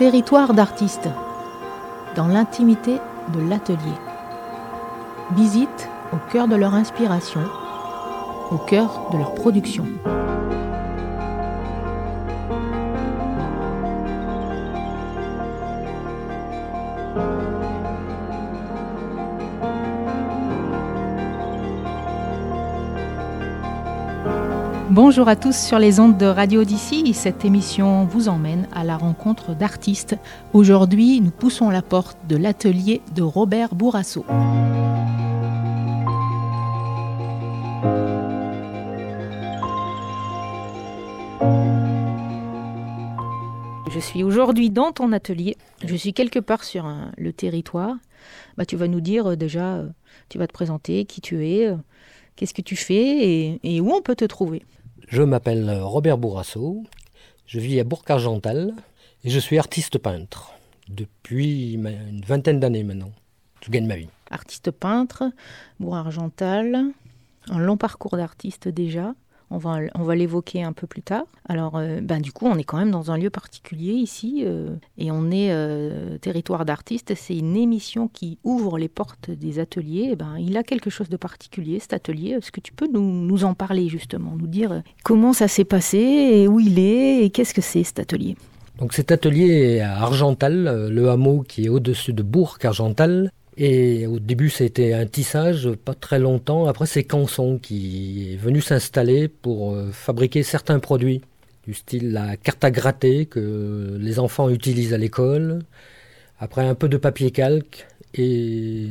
Territoire d'artistes, dans l'intimité de l'atelier. Visite au cœur de leur inspiration, au cœur de leur production. Bonjour à tous sur les ondes de Radio d'ici. Cette émission vous emmène à la rencontre d'artistes. Aujourd'hui, nous poussons la porte de l'atelier de Robert Bourrasso. Je suis aujourd'hui dans ton atelier. Je suis quelque part sur le territoire. Bah, tu vas nous dire euh, déjà, euh, tu vas te présenter qui tu es, euh, qu'est-ce que tu fais et où on peut te trouver. Je m'appelle Robert Bourrasso, je vis à Bourg-Argental et je suis artiste peintre depuis une vingtaine d'années maintenant. Je gagne ma vie. Artiste peintre, Bourg-Argental, un long parcours d'artiste déjà. On va, l'évoquer un peu plus tard. Alors, euh, ben, du coup, on est quand même dans un lieu particulier ici, euh, et on est euh, territoire d'artistes. C'est une émission qui ouvre les portes des ateliers. ben, il a quelque chose de particulier, cet atelier. Est-ce que tu peux nous, nous en parler justement, nous dire comment ça s'est passé, et où il est, et qu'est-ce que c'est cet atelier? Donc cet atelier est à Argental, le hameau qui est au-dessus de Bourg-Argental, et au début, c'était un tissage, pas très longtemps. Après, c'est Canson qui est venu s'installer pour euh, fabriquer certains produits, du style la carte à gratter que les enfants utilisent à l'école. Après, un peu de papier calque. Et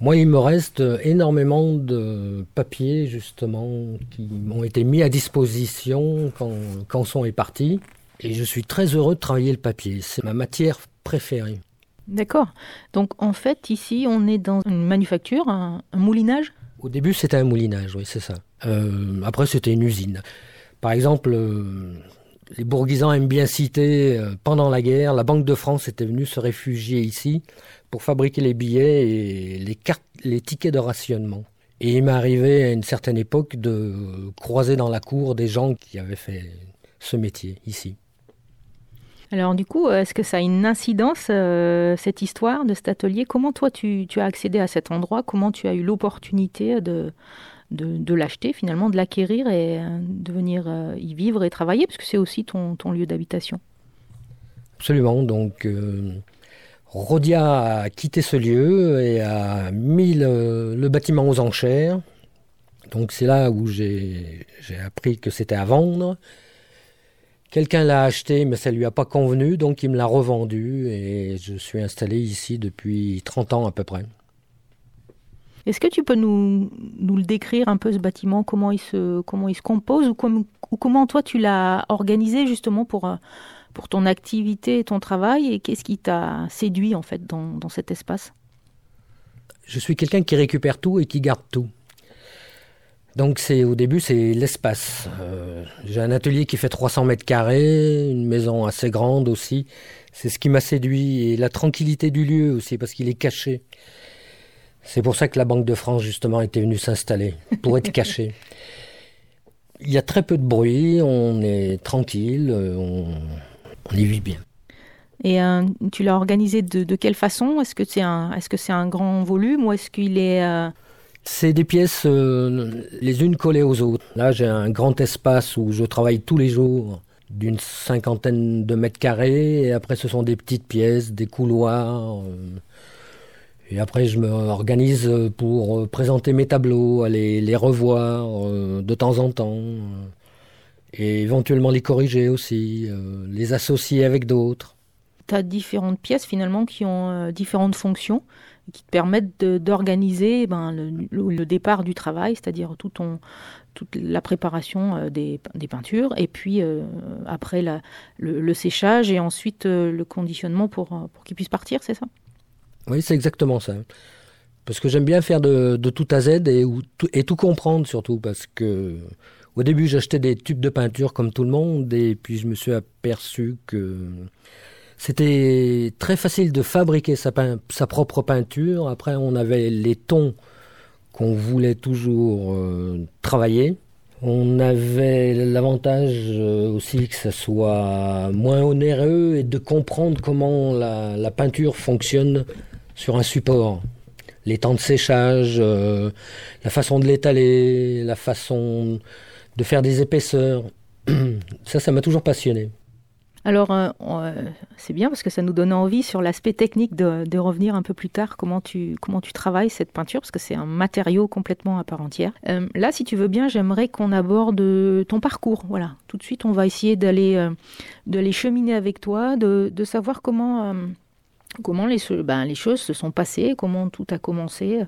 moi, il me reste énormément de papiers, justement, qui m'ont été mis à disposition quand Canson est parti. Et je suis très heureux de travailler le papier. C'est ma matière préférée. D'accord. Donc en fait, ici, on est dans une manufacture, un, moulinage? Au début, c'était un moulinage, oui, c'est ça. Euh, après, c'était une usine. Par exemple, euh, les bourguisans aiment bien citer, euh, pendant la guerre, la Banque de France était venue se réfugier ici pour fabriquer les billets et les, les tickets de rationnement. Et il m'est arrivé à une certaine époque de croiser dans la cour des gens qui avaient fait ce métier ici. Alors du coup, est-ce que ça a une incidence, euh, cette histoire de cet atelier? Comment toi, tu, as accédé à cet endroit? Comment tu as eu l'opportunité de, l'acheter, finalement, de l'acquérir et euh, de venir euh, y vivre et travailler? Parce que c'est aussi ton, ton lieu d'habitation. Absolument. Donc, Rodia a quitté ce lieu et a mis le bâtiment aux enchères. Donc c'est là où j'ai appris que c'était à vendre. Quelqu'un l'a acheté, mais ça lui a pas convenu, donc il me l'a revendu et je suis installé ici depuis 30 ans à peu près. Est-ce que tu peux nous, nous, le décrire un peu ce bâtiment, comment il se, comment il se compose ou, ou comment toi tu l'as organisé justement pour, euh, pour ton activité et ton travail et qu'est-ce qui t'a séduit en fait dans, dans cet espace? Je suis quelqu'un qui récupère tout et qui garde tout. Donc c'est au début c'est l'espace. Euh, j'ai un atelier qui fait 300 mètres carrés, une maison assez grande aussi. C'est ce qui m'a séduit et la tranquillité du lieu aussi parce qu'il est caché. C'est pour ça que la Banque de France justement était venue s'installer pour être caché. Il y a très peu de bruit, on est tranquille, on, y vit bien. Et euh, tu l'as organisé de, quelle façon? Est-ce que c'est un, est-ce que c'est un grand volume ou est-ce qu'il est, euh, c'est des pièces euh, les unes collées aux autres. Là, j'ai un grand espace où je travaille tous les jours d'une cinquantaine de mètres carrés. Et après, ce sont des petites pièces, des couloirs. Euh, et après, je me organise pour présenter mes tableaux, aller les revoir euh, de temps en temps. et éventuellement les corriger aussi, les associer avec d'autres. Tu as différentes pièces finalement qui ont différentes fonctions qui te permettent d'organiser ben, le, départ du travail, c'est-à-dire tout toute la préparation euh, des, peintures, et puis euh, après le, séchage et ensuite euh, le conditionnement pour, pour qu'ils puissent partir, c'est ça? Oui, c'est exactement ça. Parce que j'aime bien faire de, tout à Z et, et tout comprendre surtout, parce que au début j'achetais des tubes de peinture comme tout le monde, et puis je me suis aperçu que c'était très facile de fabriquer sa, propre peinture. Après, on avait les tons qu'on voulait toujours euh, travailler. On avait l'avantage aussi que ça soit moins onéreux et de comprendre comment la, peinture fonctionne sur un support. Les temps de séchage, la façon de l'étaler, la façon de faire des épaisseurs. Ça, ça m'a toujours passionné. Alors, euh, euh, c'est bien parce que ça nous donne envie sur l'aspect technique de, revenir un peu plus tard, comment tu, comment tu travailles cette peinture, parce que c'est un matériau complètement à part entière. Euh, là, si tu veux bien, j'aimerais qu'on aborde ton parcours. Voilà, tout de suite, on va essayer d'aller d'aller cheminer avec toi, de, de savoir comment Comment les, ben, les choses se sont passées Comment tout a commencé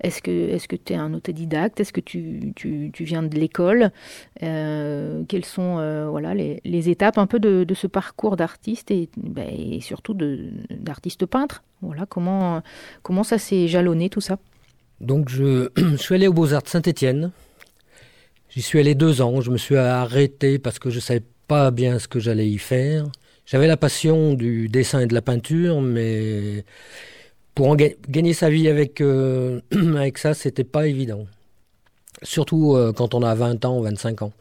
Est-ce que tu es un autodidacte? Est-ce que tu, viens de l'école? Euh, Quelles sont euh, voilà, les, étapes un peu de, ce parcours d'artiste et, ben, surtout d'artiste peintre? Voilà, comment, ça s'est jalonné tout ça? Donc je, suis allé aux Beaux-Arts Saint-Étienne. J'y suis allé deux ans. Je me suis arrêté parce que je ne savais pas bien ce que j'allais y faire. J'avais la passion du dessin et de la peinture, mais pour gagner sa vie avec, euh, avec ça, c'était pas évident. Surtout euh, quand on a 20 ans, 25 ans.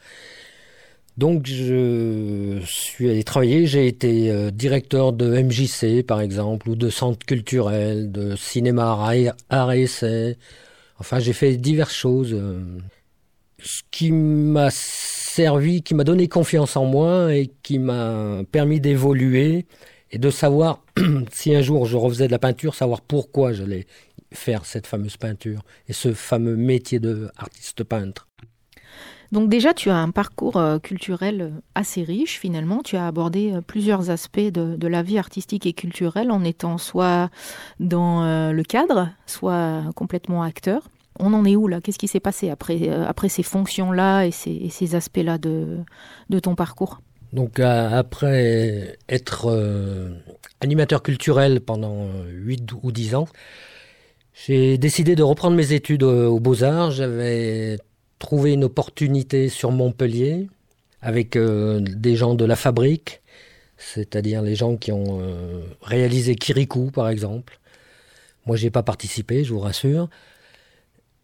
Donc je suis allé travailler, j'ai été euh, directeur de MJC par exemple, ou de centre culturel, de cinéma art et essai. Enfin j'ai fait diverses choses. Ce qui m'a servi, qui m'a donné confiance en moi et qui m'a permis d'évoluer et de savoir si un jour je refaisais de la peinture, savoir pourquoi j'allais faire cette fameuse peinture et ce fameux métier de artiste peintre. Donc déjà, tu as un parcours euh, culturel euh, assez riche finalement. Tu as abordé euh, plusieurs aspects de, la vie artistique et culturelle en étant soit dans le cadre, soit complètement acteur on en est où là? Qu'est-ce qui s'est passé après, euh, après ces fonctions-là et ces, aspects-là de, de ton parcours? Donc après être euh, animateur culturel pendant 8 ou 10 ans, j'ai décidé de reprendre mes études aux Beaux-Arts. J'avais trouvé une opportunité sur Montpellier avec euh, des gens de la fabrique, c'est-à-dire les gens qui ont réalisé Kirikou par exemple. Moi, j'ai pas participé, je vous rassure.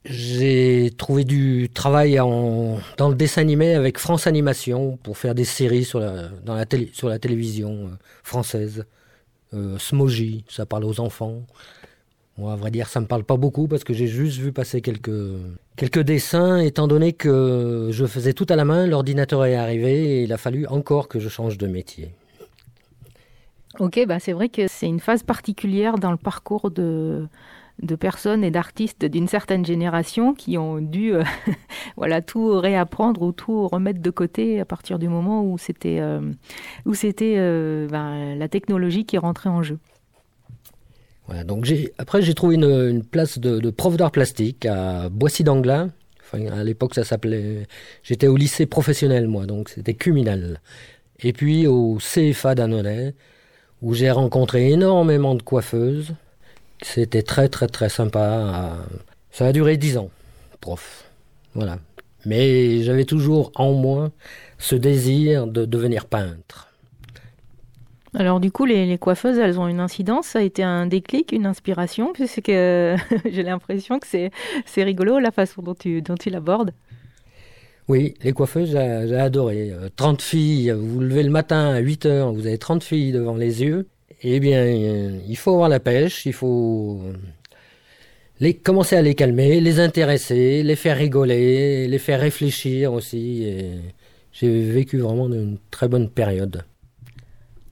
J'ai trouvé du travail dans le dessin animé avec France Animation pour faire des séries sur la, télé, sur la télévision euh, française. Euh, Smoji, ça parle aux enfants. Moi, à vrai dire, ça me parle pas beaucoup parce que j'ai juste vu passer quelques, quelques dessins, étant donné que je faisais tout à la main, l'ordinateur est arrivé et il a fallu encore que je change de métier. Ok, bah c'est vrai que c'est une phase particulière dans le parcours de, de personnes et d'artistes d'une certaine génération qui ont dû euh, voilà tout réapprendre ou tout remettre de côté à partir du moment où c'était euh, où c'était euh, ben, la technologie qui rentrait en jeu. Voilà, donc après j'ai trouvé une, place de, prof d'art plastique à Boissy d'Anglin. À l'époque ça s'appelait j'étais au lycée professionnel moi donc c'était Cuminal. Et puis au CFA d'Annonay où j'ai rencontré énormément de coiffeuses c'était très très très sympa. Ça a duré dix ans, prof. Voilà. Mais j'avais toujours en moi ce désir de devenir peintre. Alors du coup, les, coiffeuses, elles ont une incidence, ça a été un déclic, une inspiration, puisque j'ai l'impression que c'est rigolo la façon dont tu, dont tu l'abordes. Oui, les coiffeuses, j'ai adoré. 30 filles, vous vous levez le matin à 8 heures, vous avez 30 filles devant les yeux, eh bien, euh, il faut avoir la pêche, il faut les, commencer à les calmer, les intéresser, les faire rigoler, les faire réfléchir aussi. j'ai vécu vraiment une très bonne période.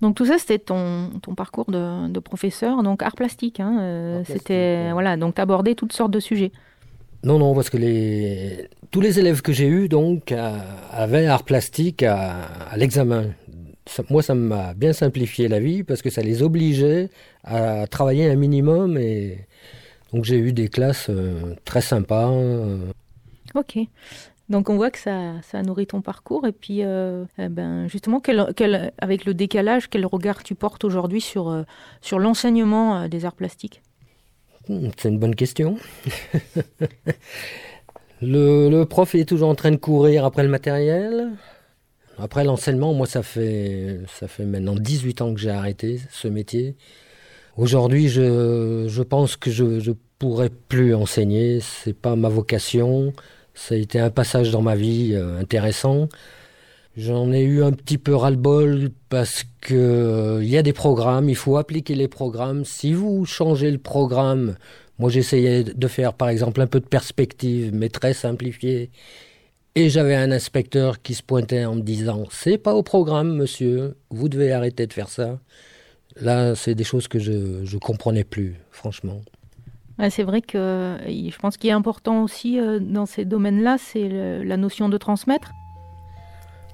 Donc tout ça, c'était ton, ton parcours de, professeur, donc art plastique. Hein, euh, c'était voilà, donc abordé toutes sortes de sujets. Non, non, parce que les, tous les élèves que j'ai eus donc euh, avaient art plastique à l'examen moi, ça m'a bien simplifié la vie parce que ça les obligeait à travailler un minimum. Et donc, j'ai eu des classes euh, très sympas. Euh. Ok. Donc, on voit que ça, ça nourrit ton parcours. Et puis, euh, eh ben, justement, avec le décalage, quel regard tu portes aujourd'hui sur, sur l'enseignement des arts plastiques? Hmm, C'est une bonne question. le, le prof est toujours en train de courir après le matériel. Après l'enseignement, moi, ça fait, ça fait maintenant 18 ans que j'ai arrêté ce métier. Aujourd'hui, je, je pense que je ne pourrais plus enseigner. C'est pas ma vocation. Ça a été un passage dans ma vie intéressant. J'en ai eu un petit peu ras-le-bol parce que il y a des programmes, il faut appliquer les programmes. Si vous changez le programme, moi j'essayais de faire par exemple un peu de perspective, mais très simplifié. Et j'avais un inspecteur qui se pointait en me disant C'est pas au programme, monsieur, vous devez arrêter de faire ça. Là, c'est des choses que je ne comprenais plus, franchement. c'est vrai que je pense qu'il est important aussi euh, dans ces domaines-là, c'est la notion de transmettre.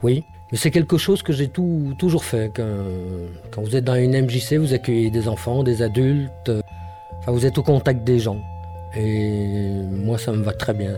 Oui, mais c'est quelque chose que j'ai toujours fait. Quand, quand, vous êtes dans une MJC, vous accueillez des enfants, des adultes, enfin, vous êtes au contact des gens. Et moi, ça me va très bien.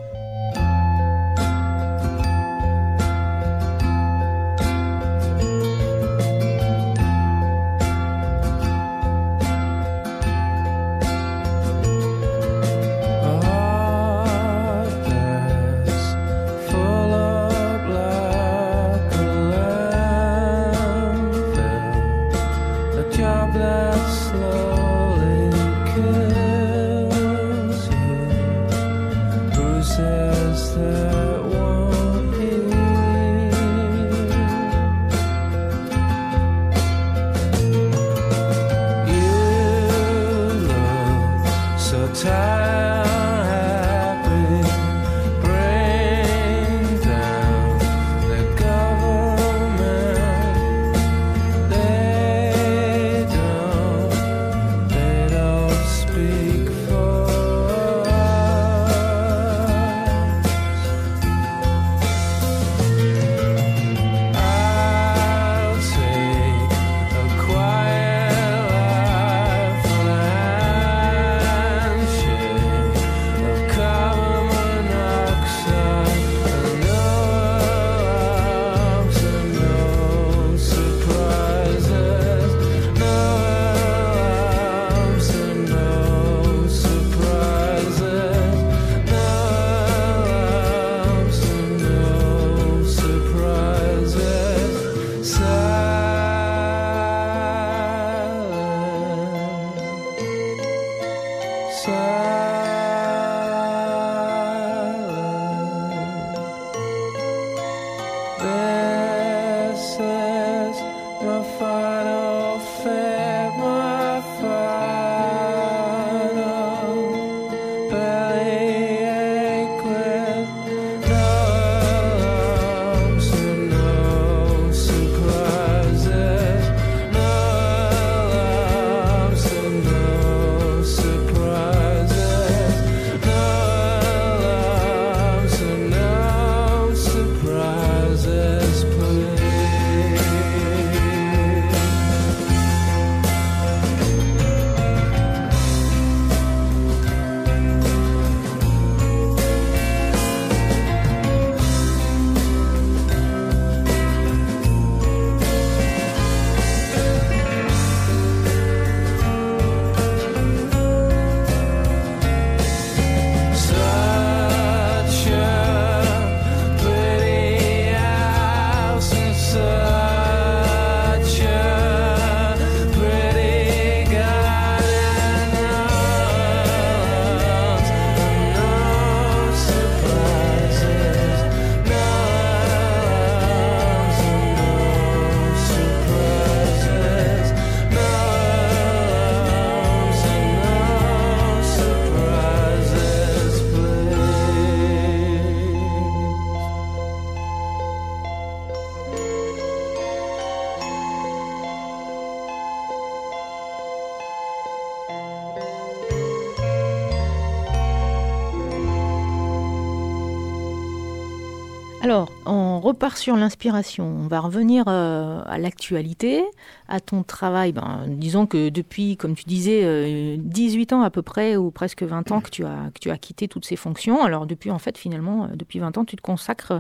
Repart sur l'inspiration. On va revenir euh, à l'actualité, à ton travail. Ben, disons que depuis, comme tu disais, 18 euh, ans à peu près, ou presque 20 ans que tu as, que tu as quitté toutes ces fonctions. Alors depuis, en fait, finalement, euh, depuis 20 ans, tu te consacres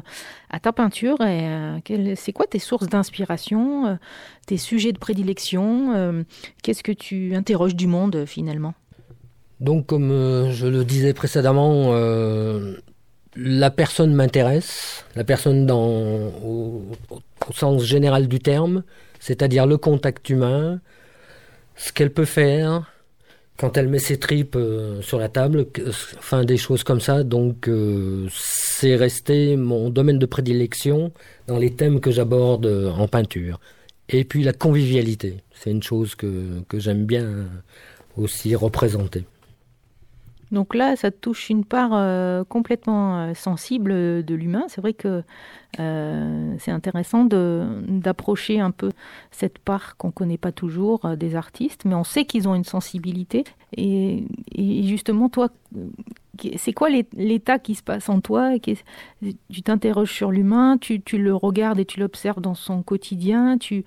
à ta peinture. Et c'est quoi tes sources d'inspiration, tes sujets de prédilection Qu'est-ce que tu interroges du monde finalement? Donc, comme je le disais précédemment, la personne m'intéresse, la personne dans, au, sens général du terme, c'est-à-dire le contact humain, ce qu'elle peut faire, quand elle met ses tripes euh, sur la table, enfin des choses comme ça. Donc euh, c'est resté mon domaine de prédilection dans les thèmes que j'aborde en peinture. Et puis la convivialité, c'est une chose que, que j'aime bien aussi représenter. Donc là, ça touche une part euh, complètement euh, sensible de l'humain. C'est vrai que euh, c'est intéressant d'approcher un peu cette part qu'on ne connaît pas toujours des artistes, mais on sait qu'ils ont une sensibilité. Et, justement, toi, c'est quoi l'état qui se passe en toi Tu t'interroges sur l'humain, tu, le regardes et tu l'observes dans son quotidien, tu,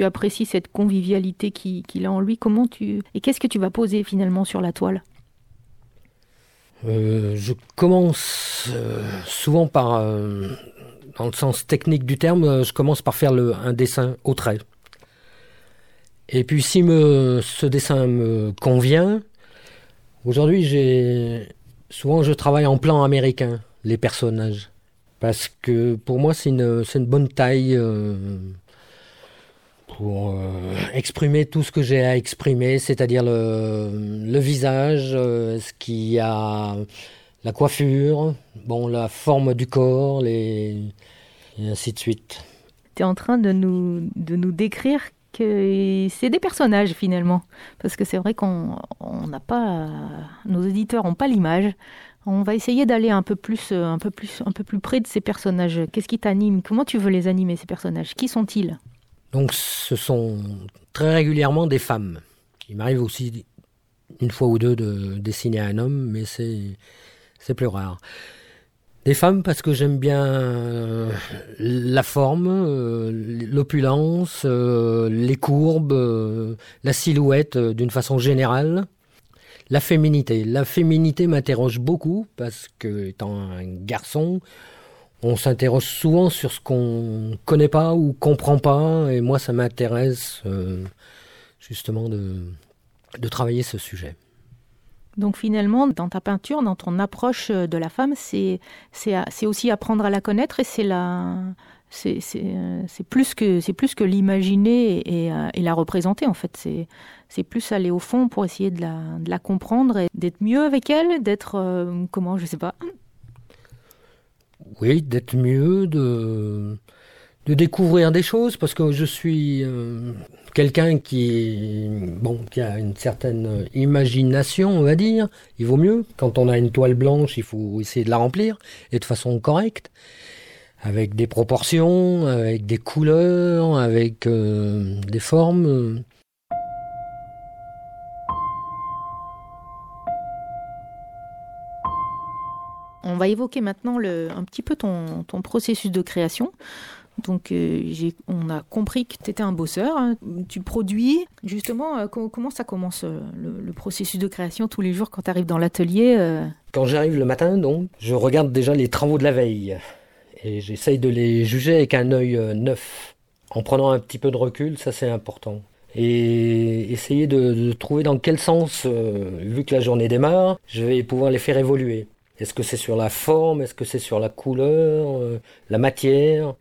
apprécies cette convivialité qu'il a en lui. Comment tu et qu'est-ce que tu vas poser finalement sur la toile? Euh, je commence euh, souvent par, euh, dans le sens technique du terme, je commence par faire un dessin au trait. Et puis si ce dessin me convient, aujourd'hui j'ai souvent je travaille en plan américain, les personnages. Parce que pour moi c'est une bonne taille pour euh, exprimer tout ce que j'ai à exprimer, c'est-à-dire le, visage, euh, ce qui a la coiffure, bon, la forme du corps, et ainsi de suite. Tu es en train de nous, de nous décrire que c'est des personnages finalement, parce que c'est vrai qu'on n'a pas, nos éditeurs n'ont pas l'image. On va essayer d'aller un peu plus, un peu plus, un peu plus près de ces personnages. Qu'est-ce qui t'anime? Comment tu veux les animer ces personnages? Qui sont-ils? Donc ce sont très régulièrement des femmes. Il m'arrive aussi une fois ou deux de dessiner un homme, mais c'est plus rare. Des femmes parce que j'aime bien euh, la forme, euh, l'opulence, euh, les courbes, la silhouette d'une façon générale. La féminité. La féminité m'interroge beaucoup parce que étant un garçon, on s'interroge souvent sur ce qu'on connaît pas ou comprend pas, et moi ça m'intéresse euh, justement de, travailler ce sujet. Donc finalement, dans ta peinture, dans ton approche de la femme, c'est aussi apprendre à la connaître et c'est la c'est plus que c'est plus que l'imaginer et, la représenter en fait. C'est plus aller au fond pour essayer de la, comprendre et d'être mieux avec elle, d'être euh, comment je sais pas oui, d'être mieux, de, découvrir des choses, parce que je suis euh, quelqu'un qui, bon, qui a une certaine imagination, on va dire. Il vaut mieux. Quand on a une toile blanche, il faut essayer de la remplir, et de façon correcte, avec des proportions, avec des couleurs, avec euh, des formes. On va évoquer maintenant un petit peu ton, processus de création. Donc, euh, on a compris que tu étais un bosseur. Hein. Tu produis. Justement, euh, comment ça commence euh, le, processus de création tous les jours quand tu arrives dans l'atelier Quand j'arrive le matin, donc, je regarde déjà les travaux de la veille. Et j'essaye de les juger avec un œil neuf. En prenant un petit peu de recul, ça c'est important. Et essayer de, de, trouver dans quel sens, vu que la journée démarre, je vais pouvoir les faire évoluer. Est-ce que c'est sur la forme? Est-ce que c'est sur la couleur euh, La matière?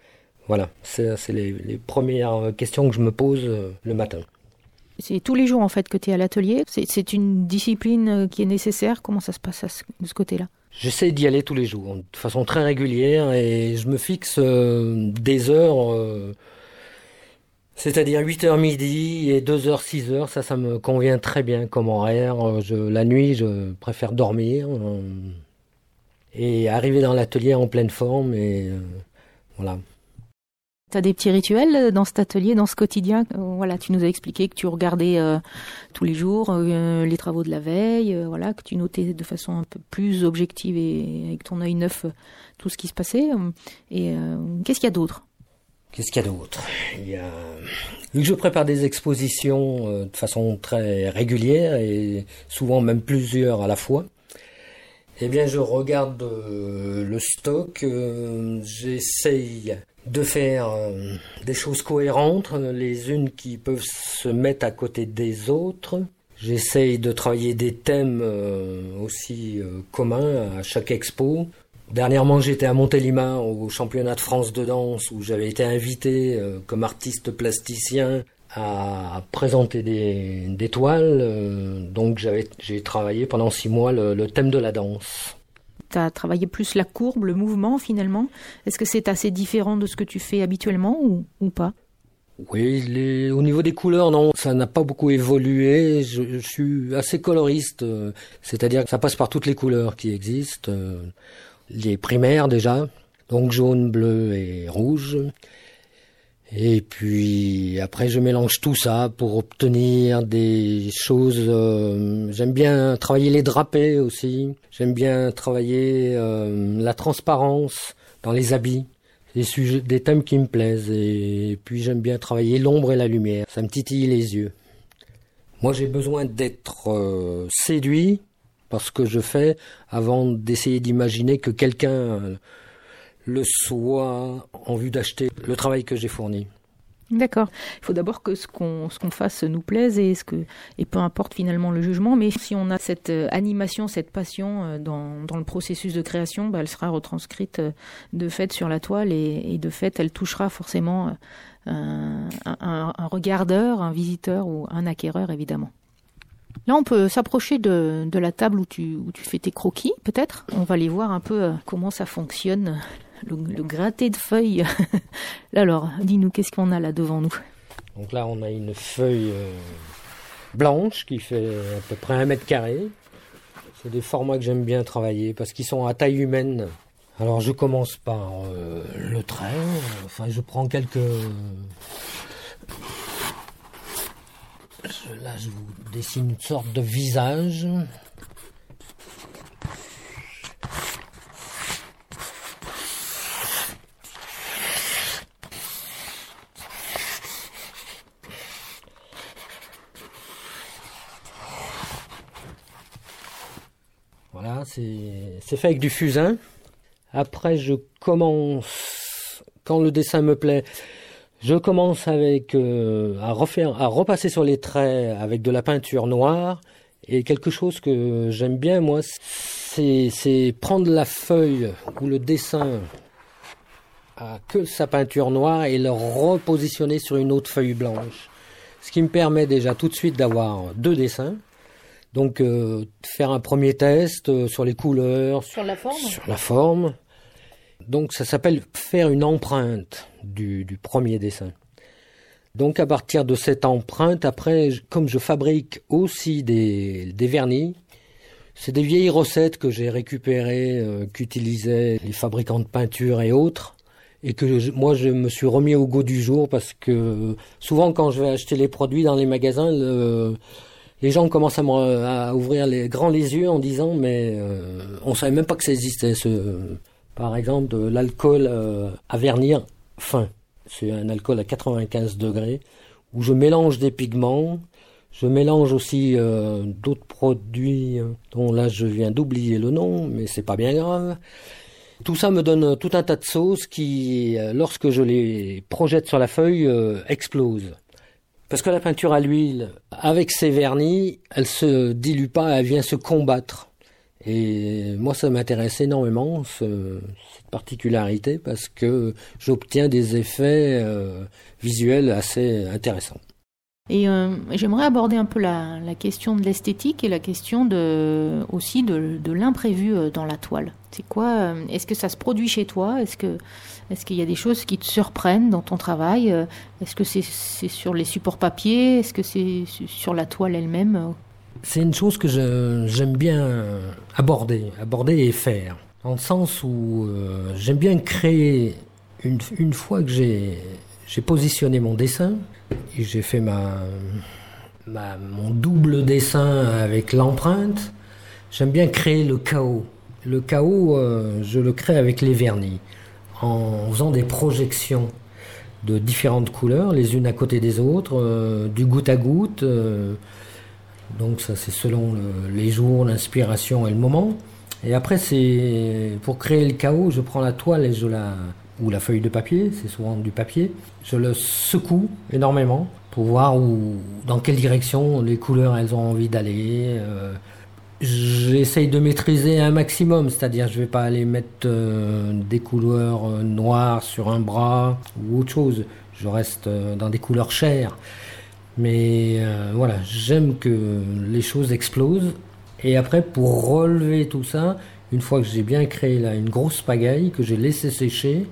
Voilà, c'est les, premières questions que je me pose euh, le matin. C'est tous les jours en fait que tu es à l'atelier? C'est une discipline euh, qui est nécessaire? Comment ça se passe de ce côté-là? J'essaie d'y aller tous les jours, de façon très régulière, et je me fixe des heures, c'est-à-dire 8h midi et 2h, 6h, ça, ça me convient très bien comme horaire. la nuit, je préfère dormir et arriver dans l'atelier en pleine forme et euh, voilà. Tu as des petits rituels euh, dans cet atelier, dans ce quotidien? Euh, Voilà, tu nous as expliqué que tu regardais tous les jours les travaux de la veille, voilà, que tu notais de façon un peu plus objective et avec ton œil neuf tout ce qui se passait. Et qu'est-ce qu'il y a d'autre? Qu'est-ce qu'il y a d'autre? Il y a... Vu que je prépare des expositions de façon très régulière et souvent même plusieurs à la fois, eh bien, je regarde euh, le stock, euh, j'essaye de faire euh, des choses cohérentes, les unes qui peuvent se mettre à côté des autres. J'essaye de travailler des thèmes aussi communs à chaque expo. Dernièrement, j'étais à Montélimar au championnat de France de danse où j'avais été invité comme artiste plasticien à présenter des, toiles. Euh, donc j'ai travaillé pendant six mois le, thème de la danse. Tu as travaillé plus la courbe, le mouvement finalement. Est-ce que c'est assez différent de ce que tu fais habituellement ou, pas? Oui, au niveau des couleurs, non, ça n'a pas beaucoup évolué. Je, suis assez coloriste, euh, c'est-à-dire que ça passe par toutes les couleurs qui existent. Euh, les primaires déjà, donc jaune, bleu et rouge. Et puis après, je mélange tout ça pour obtenir des choses. Euh, j'aime bien travailler les drapés aussi. J'aime bien travailler euh, la transparence dans les habits. Des sujets, des thèmes qui me plaisent. Et puis j'aime bien travailler l'ombre et la lumière. Ça me titille les yeux. Moi, j'ai besoin d'être euh, séduit par ce que je fais avant d'essayer d'imaginer que quelqu'un le soit en vue d'acheter le travail que j'ai fourni. D'accord. Il faut d'abord que ce qu'on ce qu'on fasse nous plaise et ce que et peu importe finalement le jugement, mais si on a cette euh, animation, cette passion euh, dans, dans le processus de création, bah, elle sera retranscrite euh, de fait sur la toile et, et de fait elle touchera forcément un, un, un regardeur, un visiteur ou un acquéreur évidemment. Là, on peut s'approcher de, de, la table où tu, où tu fais tes croquis, peut-être. On va aller voir un peu comment ça fonctionne le, gratté de feuilles. Alors, dis-nous, qu'est-ce qu'on a là devant nous Donc là, on a une feuille euh, blanche qui fait à peu près un mètre carré. C'est des formats que j'aime bien travailler parce qu'ils sont à taille humaine. Alors je commence par euh, le trait. Enfin, je prends quelques. Là, je vous dessine une sorte de visage. C'est fait avec du fusain. Après, je commence, quand le dessin me plaît, je commence avec euh, à refaire, à repasser sur les traits avec de la peinture noire. Et quelque chose que j'aime bien, moi, c'est prendre la feuille ou le dessin à que sa peinture noire et le repositionner sur une autre feuille blanche. Ce qui me permet déjà tout de suite d'avoir deux dessins donc euh, faire un premier test euh, sur les couleurs, sur la forme? Sur la forme. Donc ça s'appelle faire une empreinte du, premier dessin. Donc à partir de cette empreinte, après, comme je fabrique aussi des, vernis, c'est des vieilles recettes que j'ai récupérées, euh, qu'utilisaient les fabricants de peinture et autres, et que moi je me suis remis au goût du jour parce que souvent quand je vais acheter les produits dans les magasins, le, les gens commencent à, ouvrir les grands les yeux en disant mais euh, on savait même pas que ça existait. Ce, par exemple, l'alcool euh, à vernir fin. C'est un alcool à 95 degrés où je mélange des pigments. Je mélange aussi euh, d'autres produits dont là je viens d'oublier le nom, mais c'est pas bien grave. Tout ça me donne tout un tas de sauces qui, lorsque je les projette sur la feuille, explosent. Parce que la peinture à l'huile, avec ses vernis, elle se dilue pas, elle vient se combattre. Et moi, ça m'intéresse énormément, ce, cette particularité, parce que j'obtiens des effets euh, visuels assez intéressants. Et euh, j'aimerais aborder un peu la, question de l'esthétique et la question aussi de, de l'imprévu euh, dans la toile. C'est quoi Est-ce que ça se produit chez toi? Est-ce que est-ce qu'il y a des choses qui te surprennent dans ton travail euh, Est-ce que c'est sur les supports papier Est-ce que c'est sur la toile elle-même C'est une chose que j'aime bien aborder, aborder et faire. Dans le sens où euh, j'aime bien créer, une, fois que j'ai positionné mon dessin, et j'ai fait mon double dessin avec l'empreinte, j'aime bien créer le chaos. Le chaos, euh, je le crée avec les vernis en faisant des projections de différentes couleurs, les unes à côté des autres, euh, du goutte à goutte. Euh, donc ça c'est selon les jours, l'inspiration et le moment. Et après c'est pour créer le chaos, je prends la toile et je la ou la feuille de papier, c'est souvent du papier. Je le secoue énormément pour voir où, dans quelle direction les couleurs elles ont envie d'aller. Euh, J'essaye de maîtriser un maximum, c'est-à-dire je vais pas aller mettre euh, des couleurs euh, noires sur un bras ou autre chose. Je reste euh, dans des couleurs chères. Mais voilà, j'aime que les choses explosent. Et après, pour relever tout ça, une fois que j'ai bien créé là, une grosse pagaille, que j'ai laissé sécher,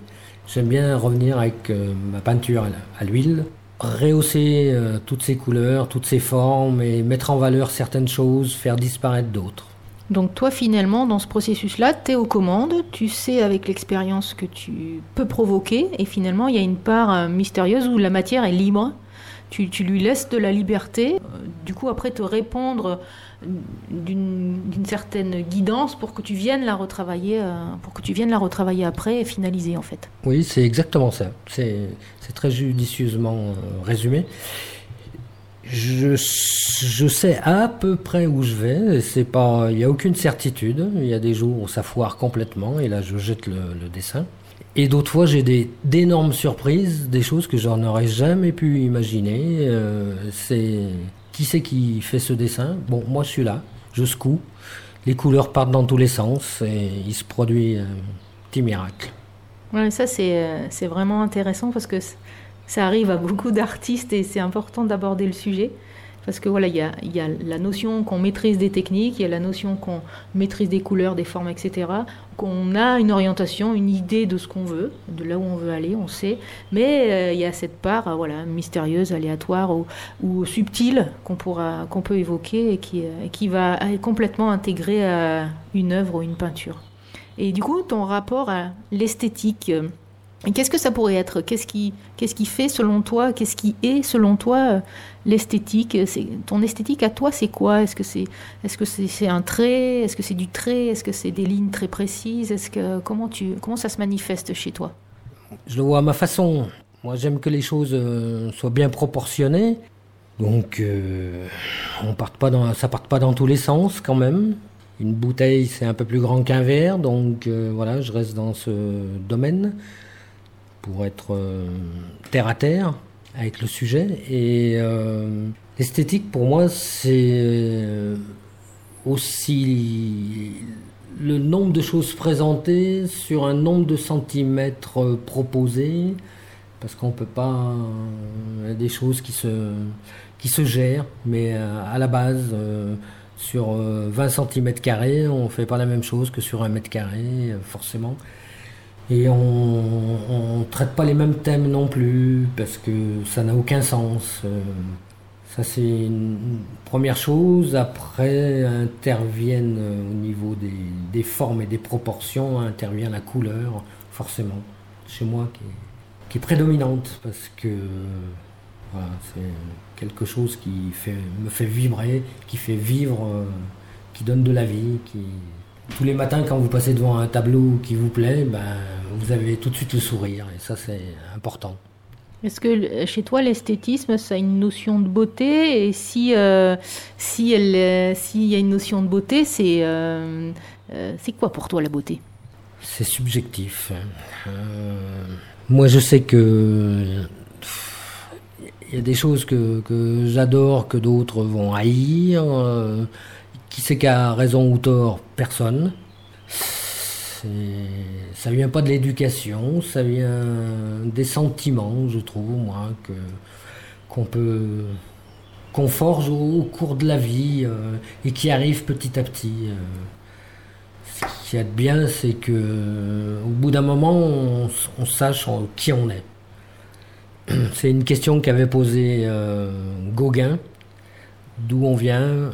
j'aime bien revenir avec ma peinture à l'huile, rehausser euh, toutes ces couleurs, toutes ces formes et mettre en valeur certaines choses, faire disparaître d'autres. Donc toi finalement dans ce processus-là, tu es aux commandes, tu sais avec l'expérience que tu peux provoquer et finalement il y a une part mystérieuse où la matière est libre tu, lui laisses de la liberté, euh, du coup après te répondre d'une certaine guidance pour que tu viennes la retravailler, euh, pour que tu viennes la retravailler après et finaliser en fait. Oui, c'est exactement ça. C'est très judicieusement euh, résumé. Je, je, sais à peu près où je vais. C'est pas, il n'y a aucune certitude. Il y a des jours où ça foire complètement et là je jette le dessin. Et d'autres fois, j'ai des d'énormes surprises, des choses que j'en aurais jamais pu imaginer. Euh, c'est qui c'est qui fait ce dessin? Bon, moi, je suis là, je secoue. Les couleurs partent dans tous les sens et il se produit un petit miracle. Ouais, ça, c'est, euh, c'est vraiment intéressant parce que ça arrive à beaucoup d'artistes et c'est important d'aborder le sujet. Parce que voilà, il y a, la notion qu'on maîtrise des techniques, il y a la notion qu'on maîtrise des couleurs, des formes, etc. Qu'on a une orientation, une idée de ce qu'on veut, de là où on veut aller, on sait. Mais euh, il y a cette part, euh, voilà, mystérieuse, aléatoire ou, subtile qu'on pourra, qu'on peut évoquer et qui, euh, qui va complètement intégrer à une œuvre ou une peinture. Et du coup, ton rapport à l'esthétique. Qu'est-ce que ça pourrait être? Qu'est-ce qui, qu'est-ce qui fait selon toi Qu'est-ce qui est selon toi euh, l'esthétique? Ton esthétique à toi, c'est quoi? Est-ce que c'est, est-ce que c'est, un trait? Est-ce que c'est du trait? Est-ce que c'est des lignes très précises? Est-ce que comment tu comment ça se manifeste chez toi? Je le vois à ma façon. Moi, j'aime que les choses euh, soient bien proportionnées. Donc, euh, on parte pas dans, ça parte pas dans tous les sens quand même. Une bouteille, c'est un peu plus grand qu'un verre, donc voilà, je reste dans ce domaine pour être euh, terre à terre avec le sujet. Et euh, l'esthétique, pour moi, c'est euh, aussi le nombre de choses présentées sur un nombre de centimètres proposés, parce qu'on peut pas. Il y a des choses qui se, qui se gèrent, mais à la base, sur 20 cm, on ne fait pas la même chose que sur un mètre carré, forcément. Et on ne traite pas les mêmes thèmes non plus, parce que ça n'a aucun sens. Euh, ça, c'est une première chose. Après, interviennent euh, au niveau des, formes et des proportions, intervient la couleur, forcément, chez moi, qui est, prédominante, parce que c'est quelque chose qui me fait vibrer, qui fait vivre, euh, qui donne de la vie, qui, tous les matins, quand vous passez devant un tableau qui vous plaît, ben, vous avez tout de suite le sourire, et ça, c'est important. Est-ce que chez toi, l'esthétisme, ça a une notion de beauté? Et si euh, si elle, s'il y a une notion de beauté, c'est euh, euh, c'est quoi pour toi la beauté? C'est subjectif. moi, je sais que il y a des choses que, que j'adore, que d'autres vont haïr. Qui c'est qui a raison ou tort Personne. Ça vient pas de l'éducation, ça vient des sentiments, je trouve, moi, que qu'on peut qu'on forge au, cours de la vie euh, et qui arrive petit à petit. Euh. Ce qui est bien, c'est que au bout d'un moment, on, sache qui on est. C'est une question qu'avait posée euh, Gauguin, d'où on vient,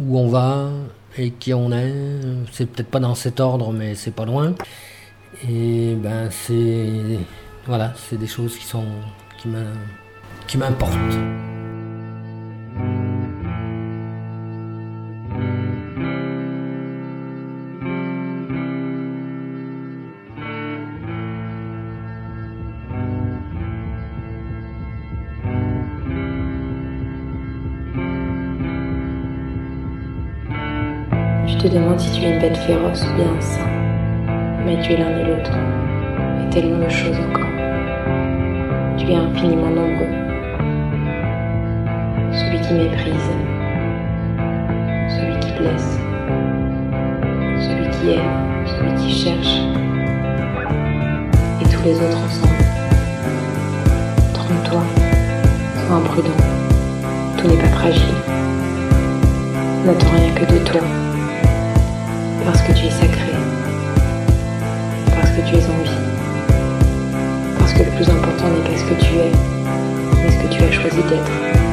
où on va et qui on est. C'est peut-être pas dans cet ordre, mais c'est pas loin. Et ben c'est voilà, c'est des choses qui sont qui m'importent. Demande si tu es une bête féroce ou bien un saint. Mais tu es l'un et l'autre, et tellement de choses encore. Tu es infiniment nombreux. Celui qui méprise, celui qui blesse, celui qui aime, celui qui cherche, et tous les autres ensemble. Trompe-toi, sois imprudent, Tout n'est pas fragile. N'attends rien que de toi. Parce que tu es sacré. Parce que tu es en vie. Parce que le plus important n'est pas ce que tu es, mais ce que tu as choisi d'être.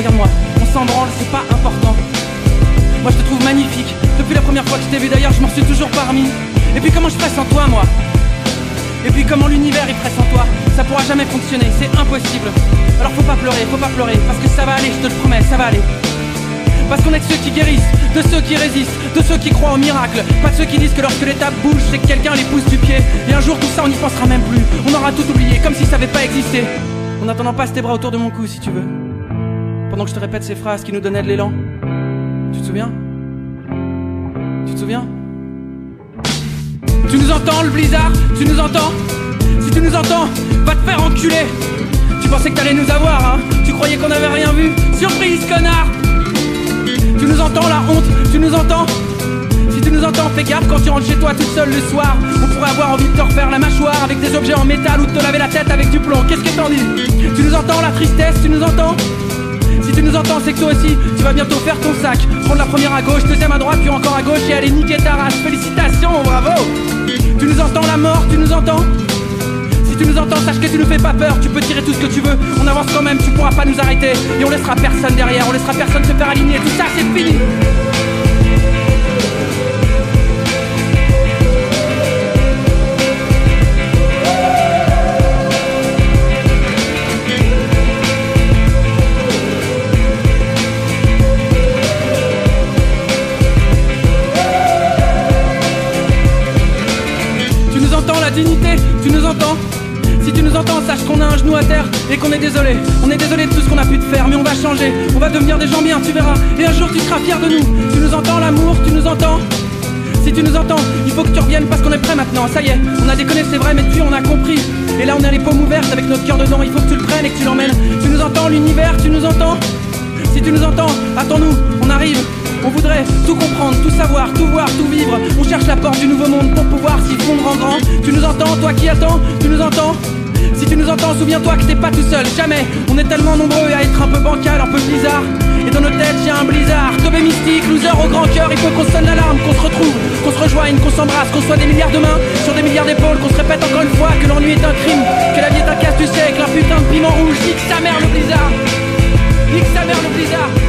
Regarde-moi. On s'en branle, c'est pas important. Moi je te trouve magnifique. Depuis la première fois que je t'ai vu d'ailleurs, je m'en suis toujours parmi. Et puis comment je ferais sans toi, moi? Et puis comment l'univers il ferait sans toi? Ça pourra jamais fonctionner, c'est impossible. Alors faut pas pleurer, faut pas pleurer, parce que ça va aller, je te le promets, ça va aller. Parce qu'on est de ceux qui guérissent, de ceux qui résistent, de ceux qui croient au miracle. Pas de ceux qui disent que lorsque l'étape bouge, c'est que quelqu'un les pousse du pied. Et un jour tout ça on n'y pensera même plus. On aura tout oublié, comme si ça n'avait pas existé. En attendant, passe tes bras autour de mon cou si tu veux. Pendant que je te répète ces phrases qui nous donnaient de l'élan. Tu te souviens? Tu te souviens? Tu nous entends le blizzard? Tu nous entends? Si tu nous entends, va te faire enculer. Tu pensais que t'allais nous avoir, hein? Tu croyais qu'on avait rien vu? Surprise, connard! Tu nous entends la honte? Tu nous entends? Si tu nous entends, fais gaffe quand tu rentres chez toi toute seule le soir. On pourrait avoir envie de te refaire la mâchoire avec des objets en métal ou de te laver la tête avec du plomb. Qu'est-ce que t'en dis? Tu nous entends la tristesse? Tu nous entends? Tu nous entends, c'est que toi aussi, tu vas bientôt faire ton sac. Prendre la première à gauche, deuxième à droite, puis encore à gauche et aller niquer ta race. Félicitations, bravo. Tu nous entends la mort, tu nous entends? Tu nous entends, sache que tu nous fais pas peur, tu peux tirer tout ce que tu veux, on avance quand même, tu pourras pas nous arrêter, et on laissera personne derrière, on laissera personne se faire aligner, tout ça c'est fini nous sache qu'on a un genou à terre et qu'on est désolé. On est désolé de tout ce qu'on a pu te faire, mais on va changer. On va devenir des gens bien, tu verras. Et un jour tu seras fier de nous. Tu nous entends, l'amour, tu nous entends? Si tu nous entends, il faut que tu reviennes parce qu'on est prêt maintenant. Ça y est, on a déconné, c'est vrai, mais depuis on a compris. Et là on a les paumes ouvertes avec notre cœur dedans. Il faut que tu le prennes et que tu l'emmènes. Tu nous entends, l'univers, tu nous entends? Si tu nous entends, attends-nous, on arrive. On voudrait tout comprendre, tout savoir, tout voir, tout vivre. On cherche la porte du nouveau monde pour pouvoir s'y fondre en grand. Tu nous entends, toi qui attends, tu nous entends? Si tu nous entends, souviens-toi que t'es pas tout seul, jamais. On est tellement nombreux à être un peu bancal, un peu bizarre. Et dans nos têtes, y'a un blizzard. Tobé mystique, loser au grand cœur, il faut qu'on sonne l'alarme, qu'on se retrouve, qu'on se rejoigne, qu'on s'embrasse, qu'on soit des milliards de mains sur des milliards d'épaules, qu'on se répète encore une fois que l'ennui est un crime, que la vie est un casse du siècle, un putain de piment rouge. Nique sa mère le blizzard, nique sa mère le blizzard.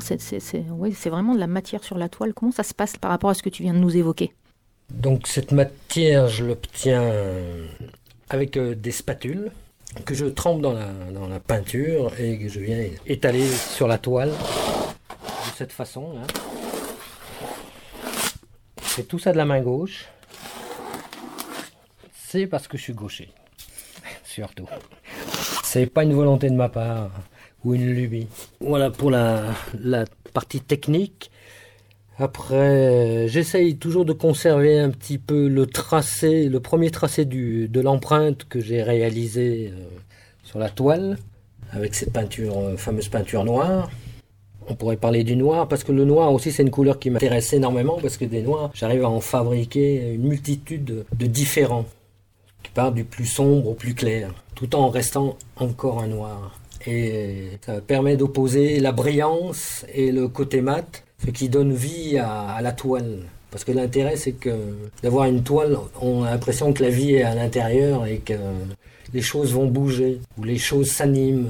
C'est vraiment de la matière sur la toile. Comment ça se passe par rapport à ce que tu viens de nous évoquer? Donc cette matière, je l'obtiens avec euh, des spatules que je trempe dans la, peinture et que je viens étaler sur la toile de cette façon. Là. Je fais tout ça de la main gauche. C'est parce que je suis gaucher. Surtout. C'est pas une volonté de ma part ou une lubie. Voilà pour la, partie technique. Après, j'essaye toujours de conserver un petit peu le tracé, le premier tracé du, de l'empreinte que j'ai réalisé euh, sur la toile, avec cette peinture, euh, fameuse peinture noire. On pourrait parler du noir, parce que le noir aussi c'est une couleur qui m'intéresse énormément, parce que des noirs, j'arrive à en fabriquer une multitude de, de différents, qui part du plus sombre au plus clair, tout en restant encore un noir et ça permet d'opposer la brillance et le côté mat, ce qui donne vie à, la toile Parce que l'intérêt, c'est que d'avoir une toile, on a l'impression que la vie est à l'intérieur et que les choses vont bouger, ou les choses s'animent.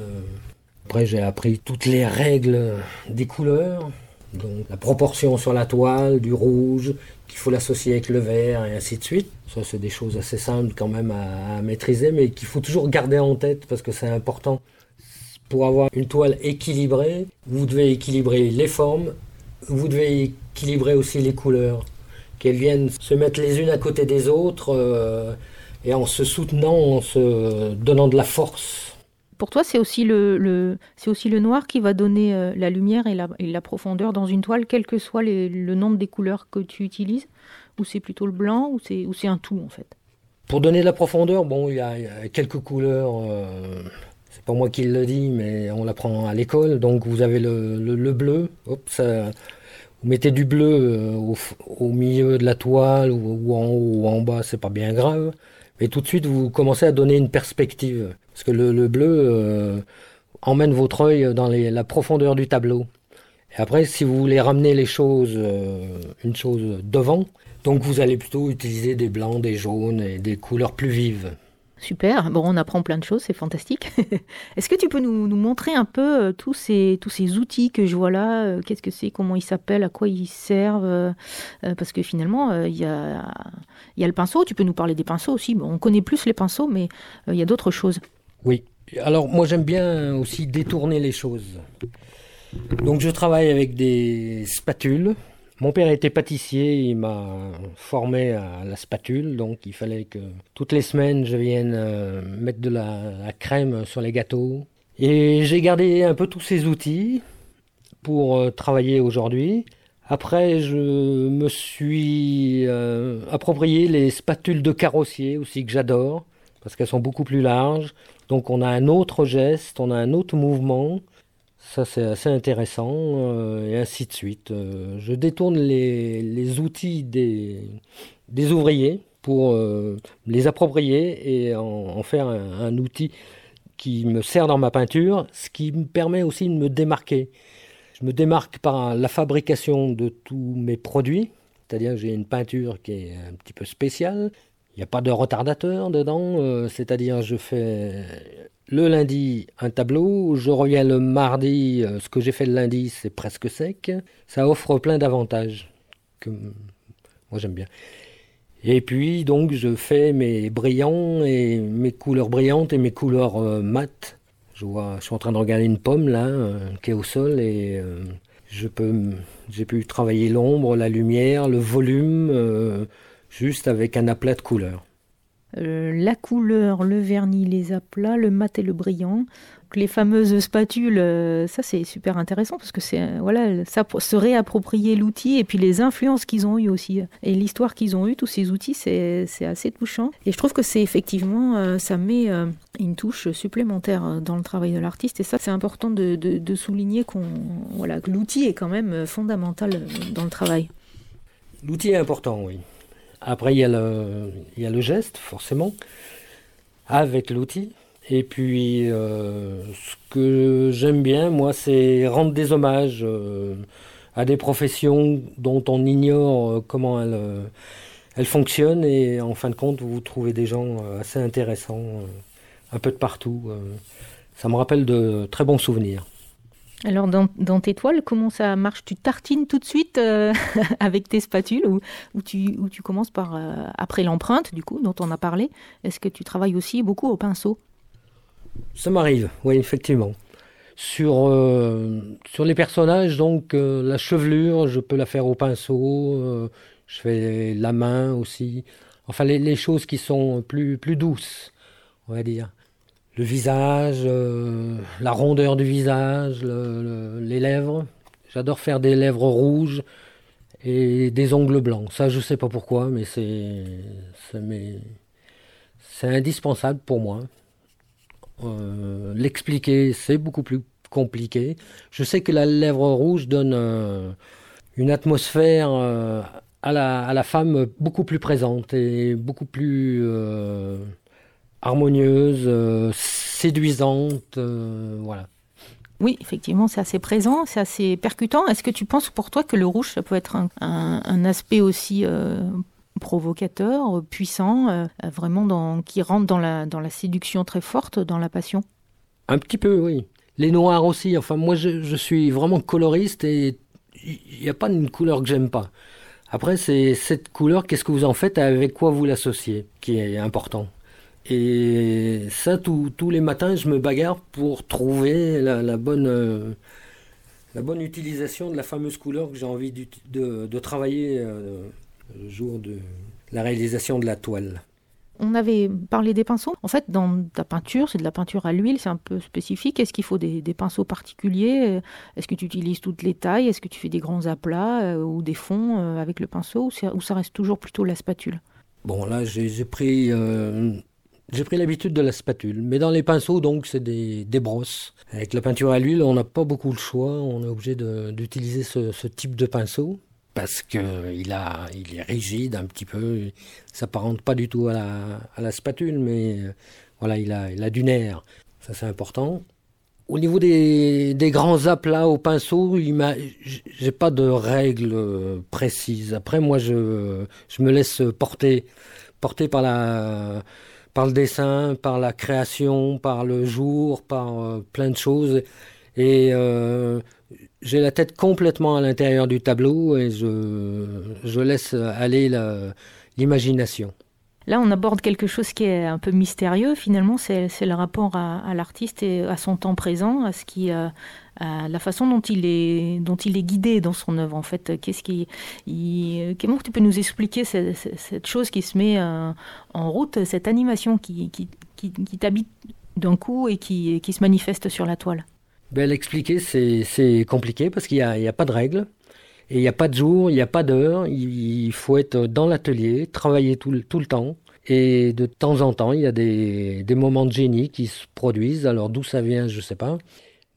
Après, j'ai appris toutes les règles des couleurs, donc la proportion sur la toile, du rouge, qu'il faut l'associer avec le vert et ainsi de suite. Ça, c'est des choses assez simples quand même à, à maîtriser, mais qu'il faut toujours garder en tête parce que c'est important. Pour avoir une toile équilibrée, vous devez équilibrer les formes, vous devez équilibrer aussi les couleurs qu'elles viennent se mettre les unes à côté des autres euh, et en se soutenant, en se donnant de la force. Pour toi, c'est aussi le, le c'est aussi le noir qui va donner euh, la lumière et la, et la, profondeur dans une toile, quel que soit les, le nombre des couleurs que tu utilises, ou c'est plutôt le blanc, ou c'est, ou c'est un tout en fait? Pour donner de la profondeur, bon, il y a, il y a quelques couleurs. Euh, pas moi qui le dis, mais on l'apprend à l'école. Donc vous avez le, le, le bleu. Hop, ça, vous mettez du bleu euh, au, au, milieu de la toile ou, en haut ou en bas, c'est pas bien grave. Mais tout de suite, vous commencez à donner une perspective. Parce que le, le bleu euh, emmène votre œil dans la profondeur du tableau. Et après, si vous voulez ramener les choses, euh, une chose devant, donc vous allez plutôt utiliser des blancs, des jaunes et des couleurs plus vives. Super, bon, on apprend plein de choses, c'est fantastique. Est-ce que tu peux nous, montrer un peu euh, tous, ces, tous ces outils que je vois là euh, Qu'est-ce que c'est Comment ils s'appellent À quoi ils servent euh, Parce que finalement, il y, a, y a le pinceau, tu peux nous parler des pinceaux aussi. Bon, on connaît plus les pinceaux, mais il y a d'autres choses. Oui, alors moi j'aime bien aussi détourner les choses. Donc je travaille avec des spatules. Mon père était pâtissier, il m'a formé à la spatule, donc il fallait que toutes les semaines je vienne euh, mettre de la, crème sur les gâteaux. Et j'ai gardé un peu tous ces outils pour euh, travailler aujourd'hui. Après, je me suis euh, approprié les spatules de carrossier aussi que j'adore, parce qu'elles sont beaucoup plus larges. Donc on a un autre geste, on a un autre mouvement. Ça, c'est assez intéressant, euh, et ainsi de suite. Euh, je détourne les, outils des, ouvriers pour euh, les approprier et en, faire un, outil qui me sert dans ma peinture, ce qui me permet aussi de me démarquer. Je me démarque par la fabrication de tous mes produits, c'est-à-dire j'ai une peinture qui est un petit peu spéciale. Il n'y a pas de retardateur dedans, c'est-à-dire je fais le lundi un tableau, je reviens le mardi, euh, ce que j'ai fait le lundi c'est presque sec. Ça offre plein d'avantages que moi j'aime bien. Et puis donc je fais mes brillants et mes couleurs brillantes et mes couleurs euh, mates. Je vois, suis en train de regarder une pomme là euh, qui est au sol et je peux, j'ai pu travailler l'ombre, la lumière, le volume, juste avec un aplat de couleurs. Euh, la couleur, le vernis, les aplats, le mat et le brillant. Les fameuses spatules, euh, ça c'est super intéressant parce que c'est euh, voilà, ça se réapproprier l'outil et puis les influences qu'ils ont eues aussi et l'histoire qu'ils ont eu tous ces outils, c'est assez touchant. Et je trouve que c'est effectivement, ça met une touche supplémentaire dans le travail de l'artiste et ça c'est important de, de, de souligner qu'on voilà, que l'outil est quand même fondamental dans le travail. L'outil est important, oui. Après, il y, a le, geste, forcément, avec l'outil. Et puis, euh, ce que j'aime bien, moi, c'est rendre des hommages euh, à des professions dont on ignore euh, comment elles, fonctionnent. Et en fin de compte, vous trouvez des gens assez intéressants, un peu de partout. ça me rappelle de très bons souvenirs. Alors dans, tes toiles, comment ça marche? Tu tartines tout de suite euh, avec tes spatules ou, tu, commences par euh, après l'empreinte du coup dont on a parlé? Est-ce que tu travailles aussi beaucoup au pinceau? Ça m'arrive, oui effectivement. Sur, euh, les personnages, donc la chevelure, je peux la faire au pinceau. je fais la main aussi. Enfin les, les choses qui sont plus, plus douces, on va dire le visage, euh, la rondeur du visage, le, le, les lèvres. J'adore faire des lèvres rouges et des ongles blancs. Ça, je sais pas pourquoi, mais c'est indispensable pour moi. Euh, L'expliquer, c'est beaucoup plus compliqué. Je sais que la lèvre rouge donne euh, une atmosphère à la femme beaucoup plus présente et beaucoup plus harmonieuse, euh, séduisante, euh, voilà. Oui, effectivement, c'est assez présent, c'est assez percutant. Est-ce que tu penses pour toi que le rouge, ça peut être un, aspect aussi provocateur, puissant, vraiment dans, qui rentre dans la, dans la séduction très forte, dans la passion? Un petit peu, oui. Les noirs aussi. Enfin, moi, je, je suis vraiment coloriste et il n'y a pas une couleur que j'aime pas. Après, c'est cette couleur, qu'est-ce que vous en faites, avec quoi vous l'associez, qui est important? Et ça, tous les matins, je me bagarre pour trouver la, bonne, euh, la bonne utilisation de la fameuse couleur que j'ai envie de, de, travailler euh, le jour de la réalisation de la toile. On avait parlé des pinceaux. En fait, dans ta peinture, c'est de la peinture à l'huile, c'est un peu spécifique. Est-ce qu'il faut des, pinceaux particuliers? Est-ce que tu utilises toutes les tailles? Est-ce que tu fais des grands aplats euh, ou des fonds euh, avec le pinceau ou, ça reste toujours plutôt la spatule? Bon, là, j'ai pris, euh, j'ai pris l'habitude de la spatule. Mais dans les pinceaux, donc, c'est des, brosses. Avec la peinture à l'huile, on n'a pas beaucoup le choix. On est obligé d'utiliser ce type de pinceau parce qu'il il est rigide un petit peu. Ça s'apparente pas du tout à la, à la spatule, mais euh, voilà, il a, il a du nerf. Ça, c'est important. Au niveau des, des grands aplats au pinceau, j'ai pas de règles précises. Après, moi, je, je me laisse porter, porter par la, par le dessin, par la création, par le jour, par euh, plein de choses. Et euh, j'ai la tête complètement à l'intérieur du tableau et je, laisse aller l'imagination. Là, on aborde quelque chose qui est un peu mystérieux. Finalement, c'est le rapport à, l'artiste et à son temps présent, à ce qui, euh, à la façon dont il est, dont il est guidé dans son œuvre. En fait, qu'est-ce qui, comment tu peux nous expliquer cette, cette chose qui se met euh, en route, cette animation qui, qui, qui, qui t'habite d'un coup et qui, qui se manifeste sur la toile? Ben, L'expliquer, c'est compliqué parce qu'il n'y a, a, pas de règles. Et il n'y a pas de jour, il n'y a pas d'heure. Il faut être dans l'atelier, travailler tout, tout, le temps. Et de temps en temps, il y a des, des moments de génie qui se produisent. Alors d'où ça vient, je ne sais pas.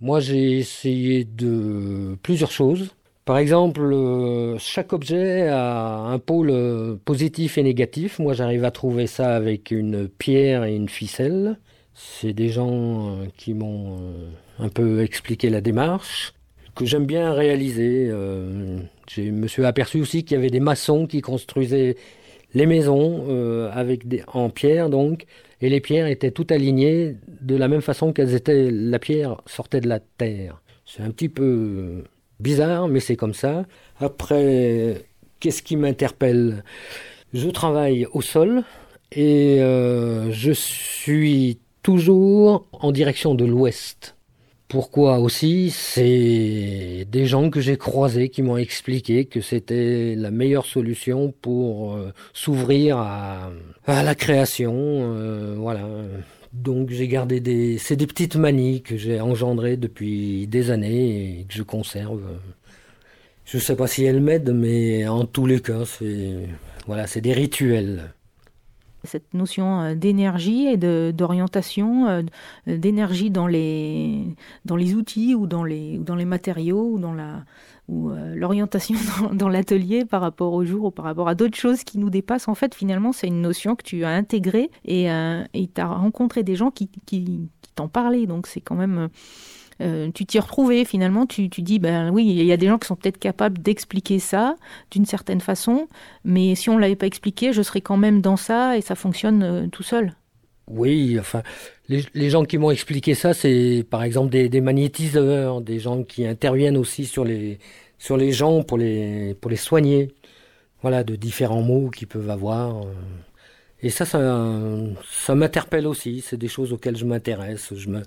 Moi, j'ai essayé de plusieurs choses. Par exemple, euh, chaque objet a un pôle positif et négatif. Moi, j'arrive à trouver ça avec une pierre et une ficelle. C'est des gens euh, qui m'ont euh, un peu expliqué la démarche, que j'aime bien réaliser. Euh, je me suis aperçu aussi qu'il y avait des maçons qui construisaient les maisons avec des, en pierre, donc, et les pierres étaient toutes alignées de la même façon qu'elles étaient. La pierre sortait de la terre. C'est un petit peu bizarre, mais c'est comme ça. Après, qu'est-ce qui m'interpelle? Je travaille au sol et je suis toujours en direction de l'ouest. Pourquoi aussi C'est des gens que j'ai croisés qui m'ont expliqué que c'était la meilleure solution pour euh, s'ouvrir à, la création. Euh, voilà. Donc j'ai gardé des... C'est des petites manies que j'ai engendrées depuis des années et que je conserve. Je ne sais pas si elles m'aident, mais en tous les cas, c'est voilà, c'est des rituels cette notion euh, d'énergie et d'orientation, euh, d'énergie dans les, dans les outils ou dans les, dans les matériaux ou dans la ou euh, l'orientation dans, l'atelier par rapport au jour ou par rapport à d'autres choses qui nous dépassent. En fait, finalement, c'est une notion que tu as intégrée et tu as rencontré des gens qui, qui, qui t'en parlaient. Donc, c'est quand même euh, tu t'y retrouvais finalement, tu, tu dis, ben oui, il y a des gens qui sont peut-être capables d'expliquer ça d'une certaine façon, mais si on ne l'avait pas expliqué, je serais quand même dans ça et ça fonctionne euh, tout seul. Oui, enfin, les, gens qui m'ont expliqué ça, c'est par exemple des, des, magnétiseurs, des gens qui interviennent aussi sur les, sur les gens pour les, pour les soigner. Voilà, de différents mots qu'ils peuvent avoir. Euh. Et ça, ça, ça m'interpelle aussi. C'est des choses auxquelles je m'intéresse. Je me,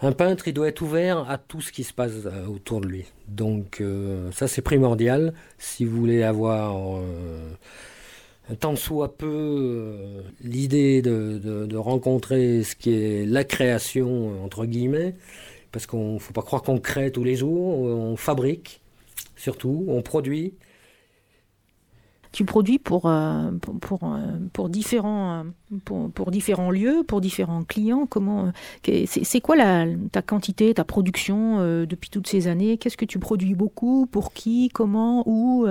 un peintre, il doit être ouvert à tout ce qui se passe euh, autour de lui. Donc euh, ça, c'est primordial. Si vous voulez avoir euh, tant soit peu l'idée de, rencontrer ce qui est la création, entre guillemets, parce qu'on ne faut pas croire qu'on crée tous les jours, on fabrique surtout, on produit tu produis pour, euh, pour, euh, pour, différents, pour, pour, différents lieux, pour différents clients. Comment C'est quoi la, ta quantité, ta production euh, depuis toutes ces années? Qu'est-ce que tu produis beaucoup? Pour qui? Comment? Où?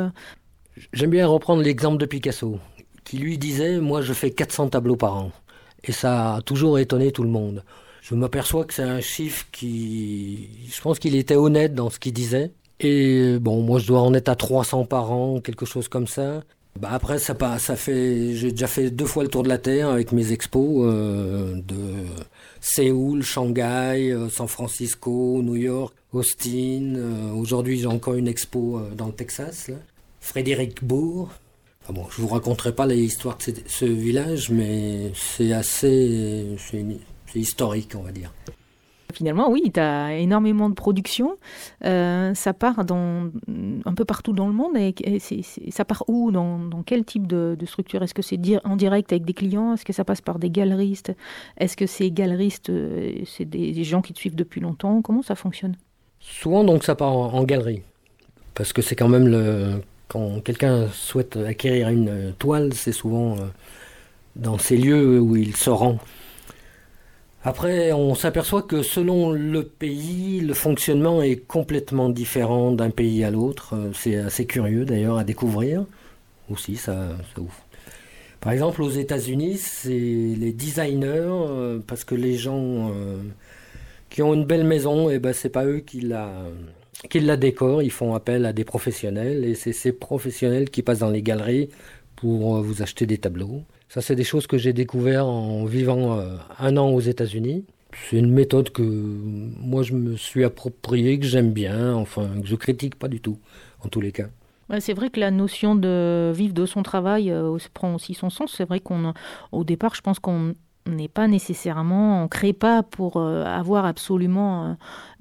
J'aime bien reprendre l'exemple de Picasso, qui lui disait Moi, je fais 400 tableaux par an. Et ça a toujours étonné tout le monde. je m'aperçois que c'est un chiffre qui, je pense qu'il était honnête dans ce qu'il disait. Et bon, moi je dois en être à 300 par an, quelque chose comme ça. Bah après, ça, ça fait, j'ai déjà fait deux fois le tour de la Terre avec mes expos euh, de Séoul, Shanghai, euh, San Francisco, New York, Austin. Euh, aujourd'hui, j'ai encore une expo dans le Texas, là. Frédéricbourg. Ah bon, je vous raconterai pas l'histoire de ce village, mais c'est assez, c'est historique, on va dire. Finalement, oui, tu as énormément de production. Euh, ça part dans, un peu partout dans le monde. Et, ça part où dans, quel type de, structure? Est-ce que c'est en direct avec des clients? Est-ce que ça passe par des galeristes? Est-ce que ces galeristes, euh, c'est des, gens qui te suivent depuis longtemps? Comment ça fonctionne? Souvent, donc, ça part en, galerie. Parce que c'est quand même le. Quand quelqu'un souhaite acquérir une toile, c'est souvent euh, dans ces lieux où il se rend. Après, on s'aperçoit que selon le pays, le fonctionnement est complètement différent d'un pays à l'autre. Euh, c'est assez curieux d'ailleurs à découvrir. Aussi, ça, ouf. Par exemple, aux États-Unis, c'est les designers, euh, parce que les gens euh, qui ont une belle maison, eh ben, c'est pas eux qui la, qui la décorent, ils font appel à des professionnels, et c'est ces professionnels qui passent dans les galeries pour vous acheter des tableaux. Ça, c'est des choses que j'ai découvert en vivant euh, un an aux États-Unis. C'est une méthode que moi je me suis appropriée, que j'aime bien, enfin que je critique pas du tout, en tous les cas. c'est vrai que la notion de vivre de son travail euh, prend aussi son sens. C'est vrai qu'on, au départ, je pense qu'on n'est pas nécessairement, on crée pas pour euh, avoir absolument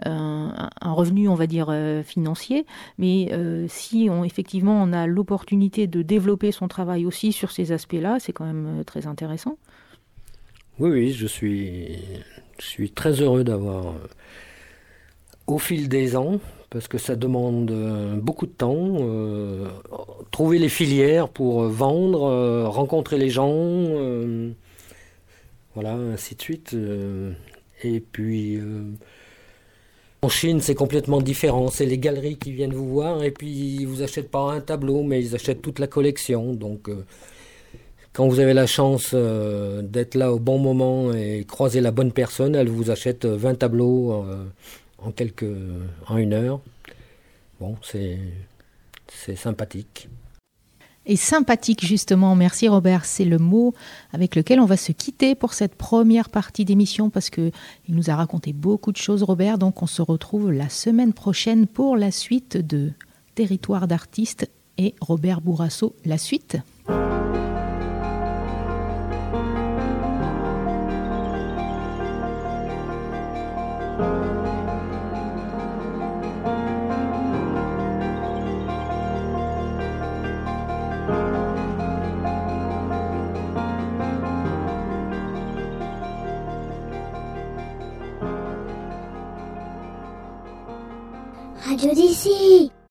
euh, un, revenu, on va dire, euh, financier, mais si on, effectivement on a l'opportunité de développer son travail aussi sur ces aspects-là, c'est quand même très intéressant. Oui, oui, je suis, je suis très heureux d'avoir, au fil des ans, parce que ça demande beaucoup de temps, trouver les filières pour vendre, rencontrer les gens voilà, ainsi de suite. Euh, et puis, euh, en Chine, c'est complètement différent. C'est les galeries qui viennent vous voir et puis ils vous achètent pas un tableau, mais ils achètent toute la collection. Donc, euh, quand vous avez la chance d'être là au bon moment et croiser la bonne personne, elle vous achète 20 tableaux en, quelques, en une heure. Bon, c'est sympathique et sympathique justement. Merci Robert, c'est le mot avec lequel on va se quitter pour cette première partie d'émission parce que il nous a raconté beaucoup de choses Robert. Donc on se retrouve la semaine prochaine pour la suite de Territoire d'artistes et Robert Bourrasso la suite. Radio d'ici